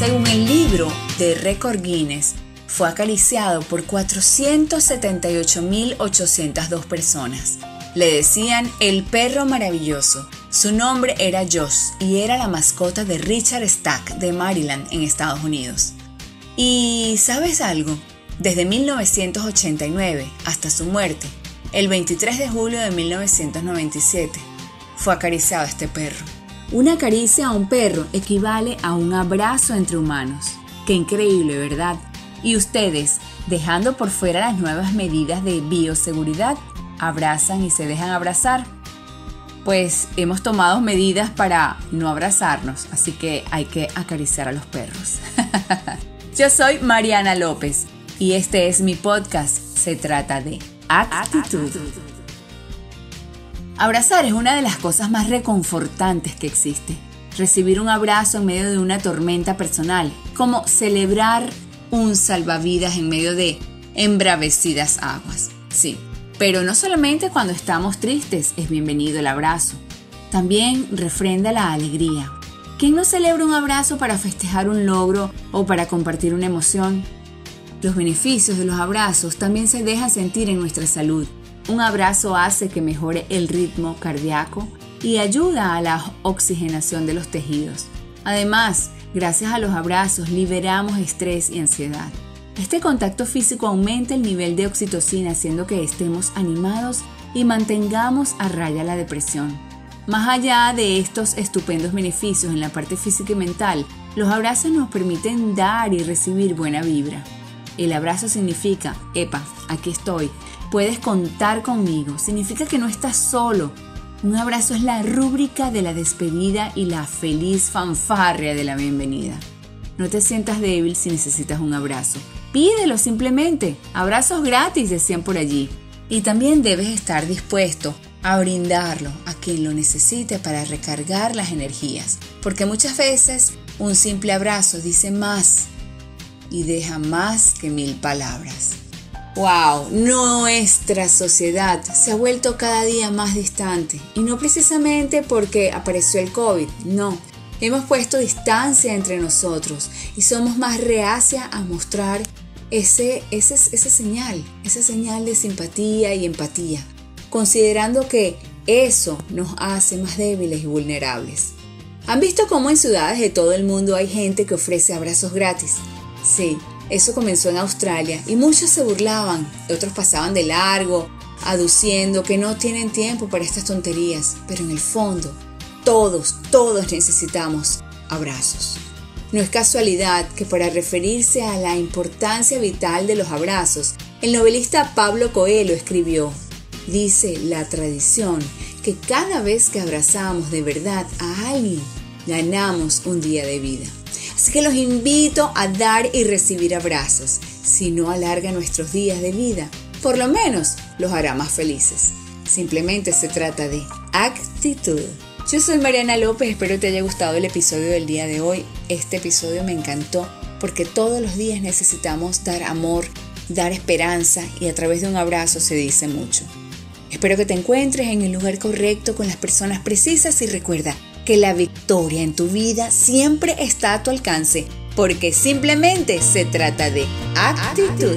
Según el libro de Record Guinness, fue acariciado por 478.802 personas. Le decían el perro maravilloso. Su nombre era Josh y era la mascota de Richard Stack de Maryland en Estados Unidos. ¿Y sabes algo? Desde 1989 hasta su muerte, el 23 de julio de 1997, fue acariciado este perro. Una caricia a un perro equivale a un abrazo entre humanos. Qué increíble, ¿verdad? Y ustedes, dejando por fuera las nuevas medidas de bioseguridad, abrazan y se dejan abrazar. Pues hemos tomado medidas para no abrazarnos, así que hay que acariciar a los perros. Yo soy Mariana López y este es mi podcast. Se trata de actitud. Abrazar es una de las cosas más reconfortantes que existe. Recibir un abrazo en medio de una tormenta personal, como celebrar un salvavidas en medio de embravecidas aguas. Sí, pero no solamente cuando estamos tristes es bienvenido el abrazo, también refrenda la alegría. ¿Quién no celebra un abrazo para festejar un logro o para compartir una emoción? Los beneficios de los abrazos también se dejan sentir en nuestra salud. Un abrazo hace que mejore el ritmo cardíaco y ayuda a la oxigenación de los tejidos. Además, Gracias a los abrazos liberamos estrés y ansiedad. Este contacto físico aumenta el nivel de oxitocina haciendo que estemos animados y mantengamos a raya la depresión. Más allá de estos estupendos beneficios en la parte física y mental, los abrazos nos permiten dar y recibir buena vibra. El abrazo significa, epa, aquí estoy, puedes contar conmigo, significa que no estás solo, un abrazo es la rúbrica de la despedida y la feliz fanfarria de la bienvenida. No te sientas débil si necesitas un abrazo. Pídelo simplemente. Abrazos gratis decían por allí. Y también debes estar dispuesto a brindarlo a quien lo necesite para recargar las energías. Porque muchas veces un simple abrazo dice más y deja más que mil palabras. Wow, nuestra sociedad se ha vuelto cada día más distante y no precisamente porque apareció el COVID, no. Hemos puesto distancia entre nosotros y somos más reacia a mostrar ese, ese, esa señal, esa señal de simpatía y empatía, considerando que eso nos hace más débiles y vulnerables. ¿Han visto cómo en ciudades de todo el mundo hay gente que ofrece abrazos gratis? Sí, eso comenzó en Australia y muchos se burlaban, otros pasaban de largo, aduciendo que no tienen tiempo para estas tonterías, pero en el fondo, todos, todos necesitamos abrazos. No es casualidad que para referirse a la importancia vital de los abrazos, el novelista Pablo Coelho escribió, dice la tradición que cada vez que abrazamos de verdad a alguien, ganamos un día de vida. Así que los invito a dar y recibir abrazos. Si no alarga nuestros días de vida, por lo menos los hará más felices. Simplemente se trata de actitud. Yo soy Mariana López, espero te haya gustado el episodio del día de hoy. Este episodio me encantó porque todos los días necesitamos dar amor, dar esperanza y a través de un abrazo se dice mucho. Espero que te encuentres en el lugar correcto con las personas precisas y recuerda, que la victoria en tu vida siempre está a tu alcance, porque simplemente se trata de actitud.